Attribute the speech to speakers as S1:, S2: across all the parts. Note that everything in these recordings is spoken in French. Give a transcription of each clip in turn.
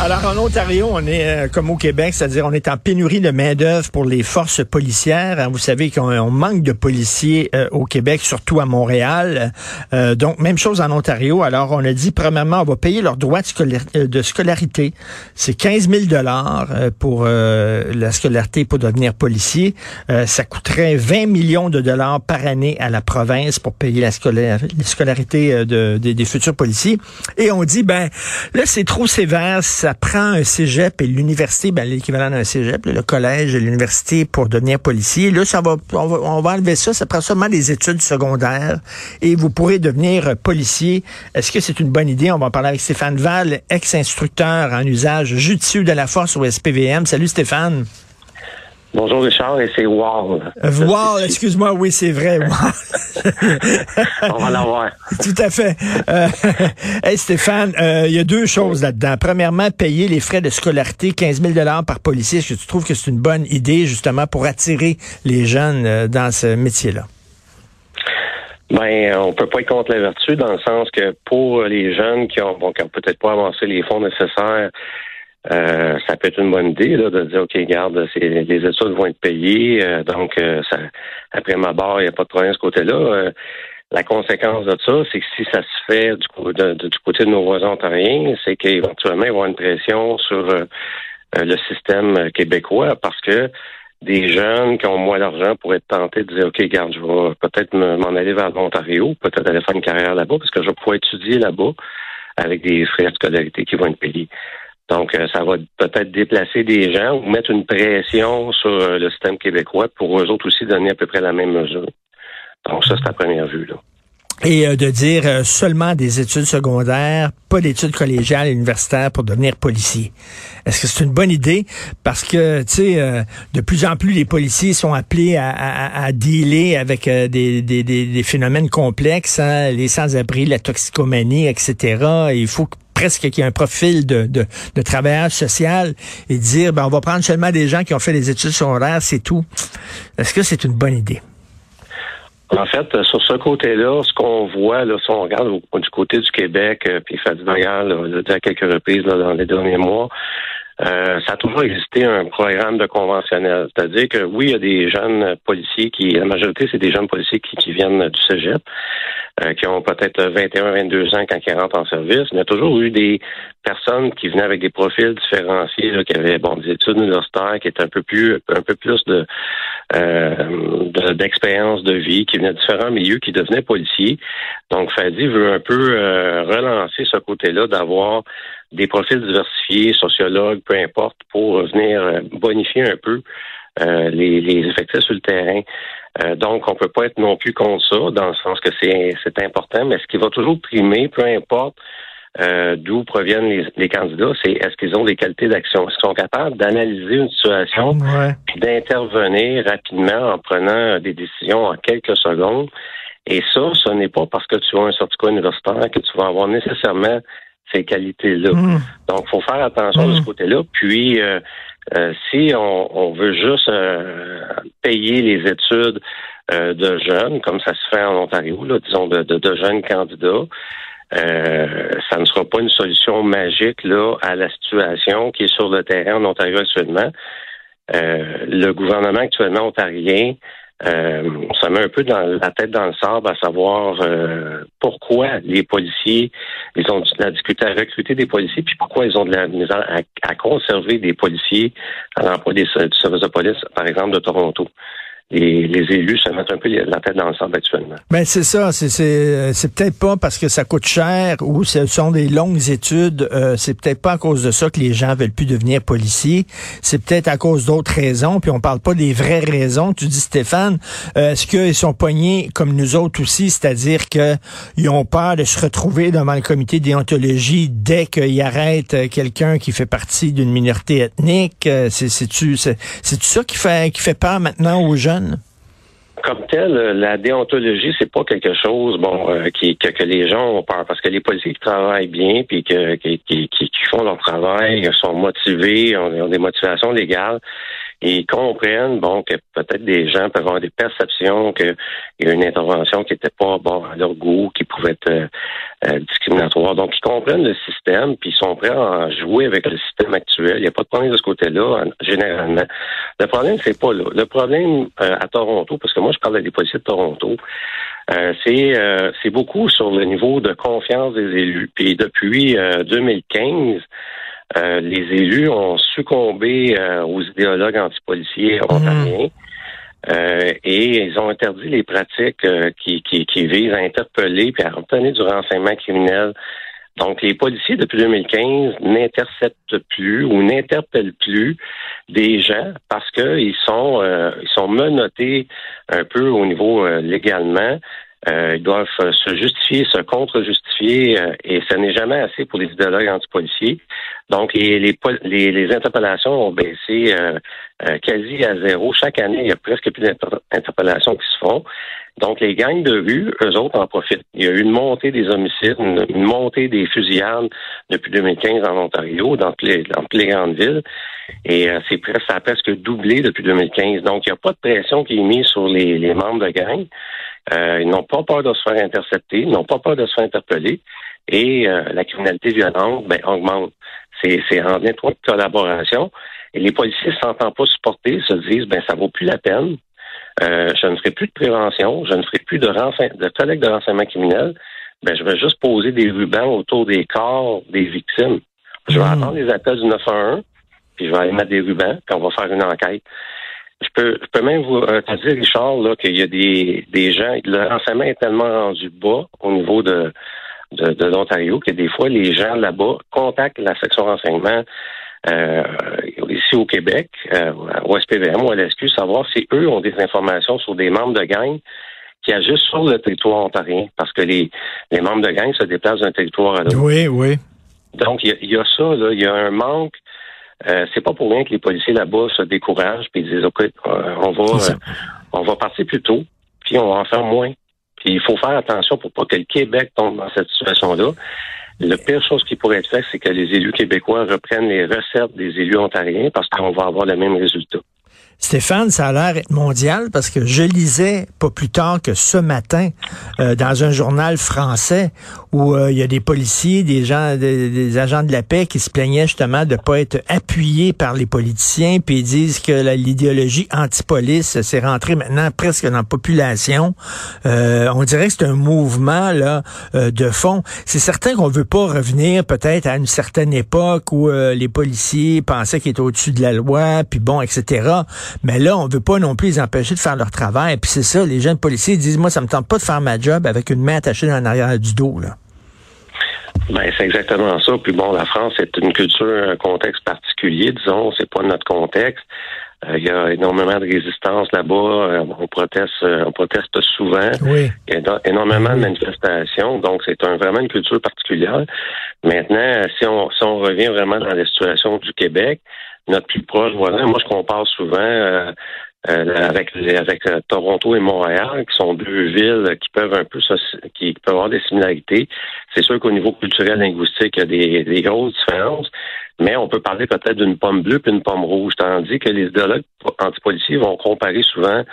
S1: Alors, en Ontario, on est euh, comme au Québec, c'est-à-dire on est en pénurie de main-d'œuvre pour les forces policières. Hein, vous savez qu'on manque de policiers euh, au Québec, surtout à Montréal. Euh, donc, même chose en Ontario. Alors, on a dit, premièrement, on va payer leurs droits de, de scolarité. C'est 15 000 dollars pour la scolarité pour devenir policier. ça coûterait 20 millions de dollars par année à la province pour payer la, scolarité de, des futurs policiers. Et on dit, ben, là, c'est trop sévère ça prend un cégep et l'université, ben, l'équivalent d'un cégep, le collège et l'université pour devenir policier. Là, ça on, va, enlever ça. Ça prend seulement des études secondaires et vous pourrez devenir policier. Est-ce que c'est une bonne idée? On va en parler avec Stéphane Val, ex-instructeur en usage judicieux de la force au SPVM. Salut Stéphane.
S2: Bonjour Richard, et c'est Wall.
S1: Euh, Wall, excuse-moi, oui, c'est vrai.
S2: On va l'avoir.
S1: Tout à fait. Euh, hey Stéphane, euh, il y a deux choses là-dedans. Premièrement, payer les frais de scolarité, 15 000 par policier. Est-ce que tu trouves que c'est une bonne idée justement pour attirer les jeunes dans ce métier-là?
S2: Ben, on peut pas être contre la vertu dans le sens que pour les jeunes qui ont, bon, qui ont peut-être pas avancé les fonds nécessaires euh, ça peut être une bonne idée là, de dire OK, garde, les études vont être payées, euh, donc euh, ça, après ma barre, il n'y a pas de problème de ce côté-là. la conséquence de ça, c'est que si ça se fait du, du côté de nos voisins ontariens, c'est qu'éventuellement, ils vont avoir une pression sur le système québécois parce que des jeunes qui ont moins d'argent pourraient être tentés de dire OK, garde, je vais peut-être m'en aller vers l'Ontario, peut-être aller faire une carrière là-bas, parce que je vais pouvoir étudier là-bas avec des frais de scolarité qui vont être payés. Donc, euh, ça va peut-être déplacer des gens ou mettre une pression sur euh, le système québécois pour eux autres aussi donner à peu près la même mesure. Donc, ça, c'est la première vue. Là.
S1: Et euh, de dire seulement des études secondaires, pas d'études collégiales et universitaires pour devenir policier. Est-ce que c'est une bonne idée? Parce que, tu sais, de plus en plus, les policiers sont appelés à, à, à dealer avec des, des, des, phénomènes complexes, hein, les sans-abri, la toxicomanie, etc. il faut presque qu'il y ait un profil de, de, de social et dire, ben, on va prendre seulement des gens qui ont fait des études secondaires, c'est tout. Est-ce que c'est une bonne idée?
S2: En fait, sur ce côté-là, ce qu'on voit, là, si on regarde du côté du Québec, euh, puis fait du bagage, l'a dit à quelques reprises dans les derniers mois, euh, ça a toujours existé un programme de conventionnel. C'est-à-dire que oui, il y a des jeunes policiers qui, la majorité, c'est des jeunes policiers qui, qui viennent du Cégep, euh, qui ont peut-être 21, 22 ans quand ils rentrent en service, il y a toujours eu des personnes qui venaient avec des profils différenciés, là, qui avaient bon des études universitaires, qui étaient un peu plus un peu plus de euh, d'expérience de, vie, qui venaient de différents milieux, qui devenaient policiers. Donc Fadi veut un peu euh, relancer ce côté-là d'avoir des profils diversifiés, sociologues, peu importe, pour venir euh, bonifier un peu euh, les, les, effectifs sur le terrain. Euh, donc, on peut pas être non plus contre ça, dans le sens que c'est, c'est important, mais ce qui va toujours primer, peu importe d'où proviennent les, les candidats, c'est est-ce qu'ils ont des qualités d'action, est-ce qu'ils sont capables d'analyser une situation, puis d'intervenir rapidement en prenant des décisions en quelques secondes? Et ça, ce n'est pas parce que tu as un certificat universitaire que tu vas avoir nécessairement ces qualités-là. Hmm. Donc, il faut faire attention de ce hmm. côté-là. Puis, euh, euh, si on, veut juste euh, payer les études de jeunes, comme ça se fait en Ontario, là, disons de, de, jeunes candidats, ça ne sera pas une solution magique là à la situation qui est sur le terrain en Ontario actuellement. le gouvernement actuellement ontarien euh, ça met un peu dans la tête dans le sable à savoir euh, pourquoi les policiers, ils ont de la difficulté à recruter des policiers, puis pourquoi ils ont de la misère à, conserver des policiers à l'emploi des, du service de police, par exemple, de Toronto les, les, élus se mettent un peu la tête dans le sable actuellement.
S1: Ben c'est ça, c'est peut-être pas parce que ça coûte cher ou ce sont des longues études, euh, c'est peut-être pas à cause de ça que les gens veulent plus devenir policiers, c'est peut-être à cause d'autres raisons, puis on parle pas des vraies raisons. Tu dis Stéphane, euh, est-ce qu'ils sont poignés comme nous autres aussi, c'est-à-dire que ils ont peur de se retrouver devant le comité déontologie dès qu'ils arrêtent quelqu'un qui fait partie d'une minorité ethnique, euh, c'est c'est-tu c'est ça qui fait qui fait peur maintenant aux
S2: comme tel, la déontologie, c'est pas quelque chose bon euh, qui, que, les gens ont peur parce que les policiers qui travaillent bien puis que, qui, font leur travail, sont motivés, ont, des motivations légales. Ils comprennent, bon, que peut-être des gens peuvent avoir des perceptions qu'il y a une intervention qui n'était pas bon à leur goût, qui pouvait être euh, euh, discriminatoire. Donc, ils comprennent le système, puis ils sont prêts à jouer avec le système actuel. Il n'y a pas de problème de ce côté-là, généralement. Le problème, c'est pas là. Le problème euh, à Toronto, parce que moi, je parle des policiers de Toronto, c'est c'est beaucoup sur le niveau de confiance des élus. Puis depuis 2015, euh, les élus ont succombé euh, aux idéologues antipoliciers mhm. ontariens. Euh, et ils ont interdit les pratiques qui, qui, qui, visent à interpeller et à obtenir du renseignement criminel. Donc, les policiers, depuis 2015, n'interceptent plus ou n'interpellent plus des gens parce qu'ils sont, ils sont menottés un peu au niveau légalement euh, ils doivent se justifier, se contre-justifier, euh, et ce n'est jamais assez pour les idéologues antipoliciers. Donc, les, les, les, interpellations ont baissé euh, quasi à zéro. Chaque année, il y a presque plus d'interpellations qui se font. Donc, les gangs de rue, eux autres en profitent. Il y a eu une montée des homicides, une, montée des fusillades depuis 2015 en Ontario, dans toutes les, dans toutes les grandes villes. Et c'est presque, ça a presque doublé depuis 2015. Donc, il n'y a pas de pression qui est mise sur les, les membres de gangs. Euh, ils n'ont pas peur de se faire intercepter, ils n'ont pas peur de se faire interpeller. Et euh, la criminalité violente ben, augmente. C'est en étroite collaboration. Et les policiers ne s'entendent pas supporter, se disent ben ça vaut plus la peine. Euh, je ne ferai plus de prévention, je ne ferai plus de, de collecte de renseignement criminel. Ben, je vais juste poser des rubans autour des corps des victimes. Je vais hmm. attendre les appels du 911, puis je vais aller mettre des rubans, puis on va faire une enquête. Je peux, je peux même vous euh, dire, Richard, là, qu'il y a des, des gens, le renseignement est tellement rendu bas au niveau de, de, de l'Ontario que des fois, les gens là-bas contactent la section renseignement euh, ici au Québec, euh, au SPVM ou à l'SQ, savoir si eux ont des informations sur des membres de gang qui agissent sur le territoire ontarien, parce que les, les membres de gang se déplacent d'un territoire à l'autre.
S1: Oui, oui.
S2: Donc, il y, y, a ça, là, il y a un manque euh, c'est pas pour rien que les policiers là-bas se découragent puis disent OK, euh, on va euh, on va partir plus tôt, puis on va en faire moins. Puis il faut faire attention pour pas que le Québec tombe dans cette situation-là. La pire chose qui pourrait être faite, c'est que les élus québécois reprennent les recettes des élus ontariens parce qu'on va avoir le même résultat.
S1: Stéphane, ça a l'air mondial parce que je lisais pas plus tard que ce matin euh, dans un journal français où euh, il y a des policiers, des gens, des, agents de la paix qui se plaignaient justement de pas être appuyés par les politiciens, puis ils disent que l'idéologie anti-police s'est rentrée maintenant presque dans la population. Euh, on dirait que c'est un mouvement là de fond. C'est certain qu'on veut pas revenir peut-être à une certaine époque où les policiers pensaient qu'ils étaient au-dessus de la loi, puis bon, etc. Mais là, on veut pas non plus les empêcher de faire leur travail. Puis c'est ça, les jeunes policiers disent, moi, ça me tente pas de faire ma job avec une main attachée dans l'arrière du dos, là.
S2: Ben, c'est exactement ça. Puis bon, la France, c'est une culture, un contexte particulier, disons, c'est pas notre contexte. Euh, il y a énormément de résistance là-bas. Euh, on proteste, euh, on proteste souvent.
S1: Oui.
S2: Il y a énormément de manifestations. Donc, c'est un, vraiment une culture particulière. Maintenant, si on, si on revient vraiment dans la situation du Québec, notre plus proche voisin. Moi, je compare souvent euh, euh, avec avec euh, Toronto et Montréal, qui sont deux villes qui peuvent un peu qui peuvent avoir des similarités. C'est sûr qu'au niveau culturel linguistique, il y a des, des grosses différences, mais on peut parler peut-être d'une pomme bleue puis une pomme rouge, tandis que les idéologues antipoliciers vont comparer souvent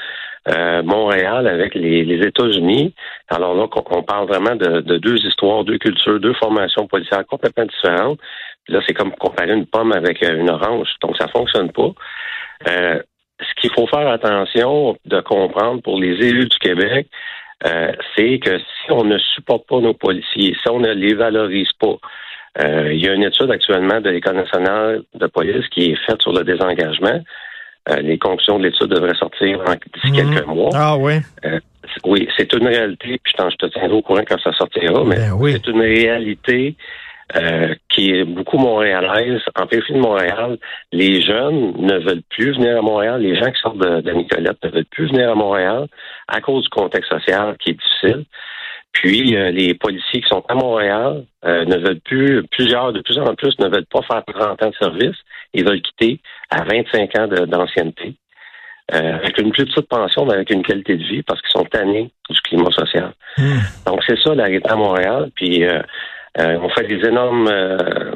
S2: Montréal avec les, les États-Unis. Alors là, on, parle vraiment de, de, deux histoires, deux cultures, deux formations policières complètement différentes. Là, c'est comme comparer une pomme avec euh, une orange. Donc, ça fonctionne pas. Euh, ce qu'il faut faire attention de comprendre pour les élus du Québec, euh, c'est que si on ne supporte pas nos policiers, si on ne les valorise pas, il y a une étude actuellement de l'École nationale de police qui est faite sur le désengagement. les conclusions de l'étude devraient sortir d'ici mhm. quelques mois.
S1: Ah oui.
S2: oui, c'est une réalité, puis je te tiendrai au courant quand ça sortira, mais ben c'est une réalité euh, qui est beaucoup montréalaise. En périphérie de Montréal, les jeunes ne veulent plus venir à Montréal. Les gens qui sortent de, Nicolette ne veulent plus venir à Montréal à cause du contexte social qui est difficile. Puis euh, les policiers qui sont à Montréal euh, ne veulent plus, plusieurs de plus en plus ne veulent pas faire 30 ans de service. Ils veulent quitter à 25 ans d'ancienneté. avec une plus petite pension, mais avec une qualité de vie parce qu'ils sont tannés du climat social. Hmm. Donc c'est ça l'arrêt à Montréal. Puis euh, on fait des énormes, euh,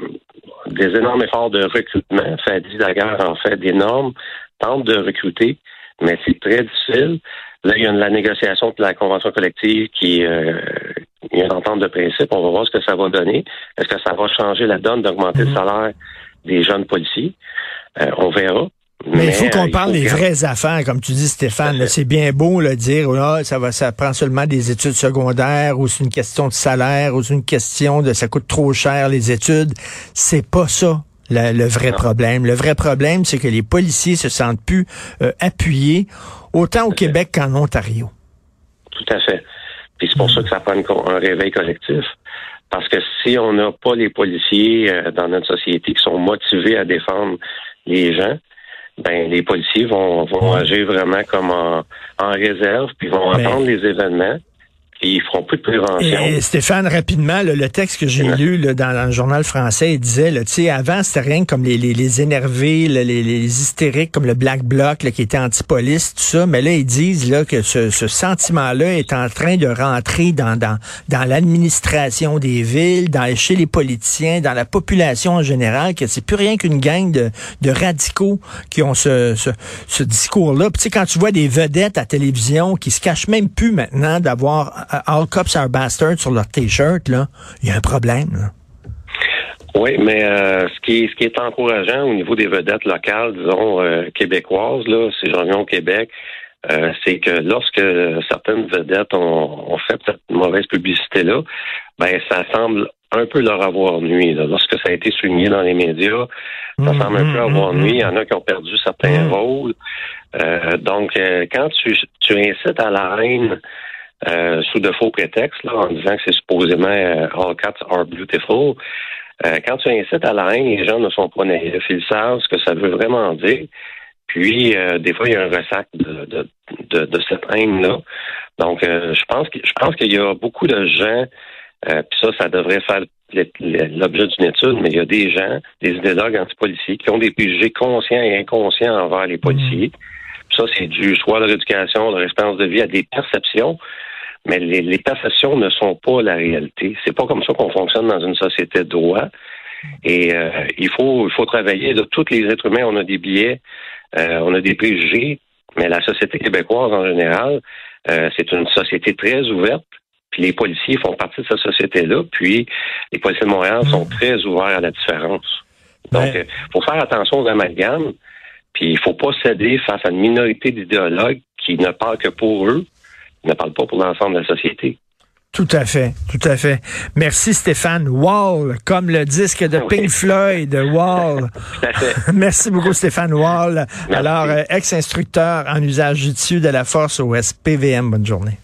S2: des énormes efforts de recrutement. Fadi Daguerre en fait d'énormes, tente de recruter, mais c'est très difficile. Là, il y a la négociation de la convention collective qui euh, il y a une entente de principe. On va voir ce que ça va donner. Est-ce que ça va changer la donne d'augmenter le mhm. salaire des jeunes policiers? Euh, on verra.
S1: Mais, il faut qu'on parle des vraies affaires, comme tu dis, Stéphane. C'est bien beau le dire, oh, ça va, ça prend seulement des études secondaires, ou c'est une question de salaire, ou c'est une question de ça coûte trop cher les études. C'est pas ça. Le, vrai problème. Le vrai problème, c'est que les policiers se sentent plus euh, appuyés, autant au Québec qu'en Ontario.
S2: Tout à fait. Puis c'est pour ça que ça prend un réveil collectif. Parce que si on n'a pas les policiers euh, dans notre société qui sont motivés à défendre les gens, ben les policiers vont, vont agir vraiment comme en, en réserve, puis vont attendre les événements ils feront plus de prévention.
S1: Et Stéphane, rapidement, le texte que j'ai lu dans, le journal français, il disait, tu sais, avant, c'était rien comme les, les, énervés, les, les, hystériques, comme le Black Bloc, qui était anti-police, tout ça. Mais là, ils disent là, que ce, ce sentiment-là est en train de rentrer dans, dans, dans l'administration des villes, dans, chez les politiciens, dans la population en général, que c'est plus rien qu'une gang de, de radicaux qui ont ce, ce, ce discours-là. tu sais, quand tu vois des vedettes à télévision qui se cachent même plus maintenant d'avoir All Cops Are Bastards sur leur T-shirt, là, il y a un problème.
S2: Oui, mais euh, ce qui est ce qui est encourageant au niveau des vedettes locales, disons euh, québécoises, là, si j'en viens au Québec, euh, c'est que lorsque certaines vedettes ont, fait cette mauvaise publicité-là, ben ça semble un peu leur avoir nuit. Lorsque ça a été souligné dans les médias, ça mmh, semble un peu mmh, avoir mmh, nuit. Il y en a qui ont perdu certains rôles. donc, quand tu, tu incites à la haine euh, sous de faux prétextes, là, en disant que c'est supposément euh, All cats are beautiful. Euh, quand tu incites à la haine, les gens ne sont pas naïfs. Ils savent ce que ça veut vraiment dire. Puis, des fois, il y a un ressac de, de, de, de cette haine-là. Donc, je pense que je pense qu'il y a beaucoup de gens, puis ça, ça devrait faire l'objet d'une étude, mais il y a des gens, des idéologues anti-policiers, qui ont des préjugés conscients et inconscients envers les policiers. Mmh. ça, c'est dû soit à leur éducation, leur expérience de vie, à des perceptions mais les, les, perceptions ne sont pas la réalité. C'est pas comme ça qu'on fonctionne dans une société de droit. Et euh, il faut il faut travailler. De tous les êtres humains, on a des biais, euh, on a des préjugés, mais la société québécoise en général, euh, c'est une société très ouverte. Puis les policiers font partie de cette société-là. Puis les policiers de Montréal sont très ouverts à la différence. Donc, il faut faire attention aux amalgames. Puis il faut pas céder face à une minorité d'idéologues qui ne parlent que pour eux ne parle pas pour l'ensemble de la société.
S1: Tout à fait, tout à fait. Merci Stéphane. Wall, comme le disque de Pink Floyd, Wall. Merci beaucoup Stéphane Wall. Alors, euh, ex-instructeur en usage judicieux de la force au SPVM. Bonne journée.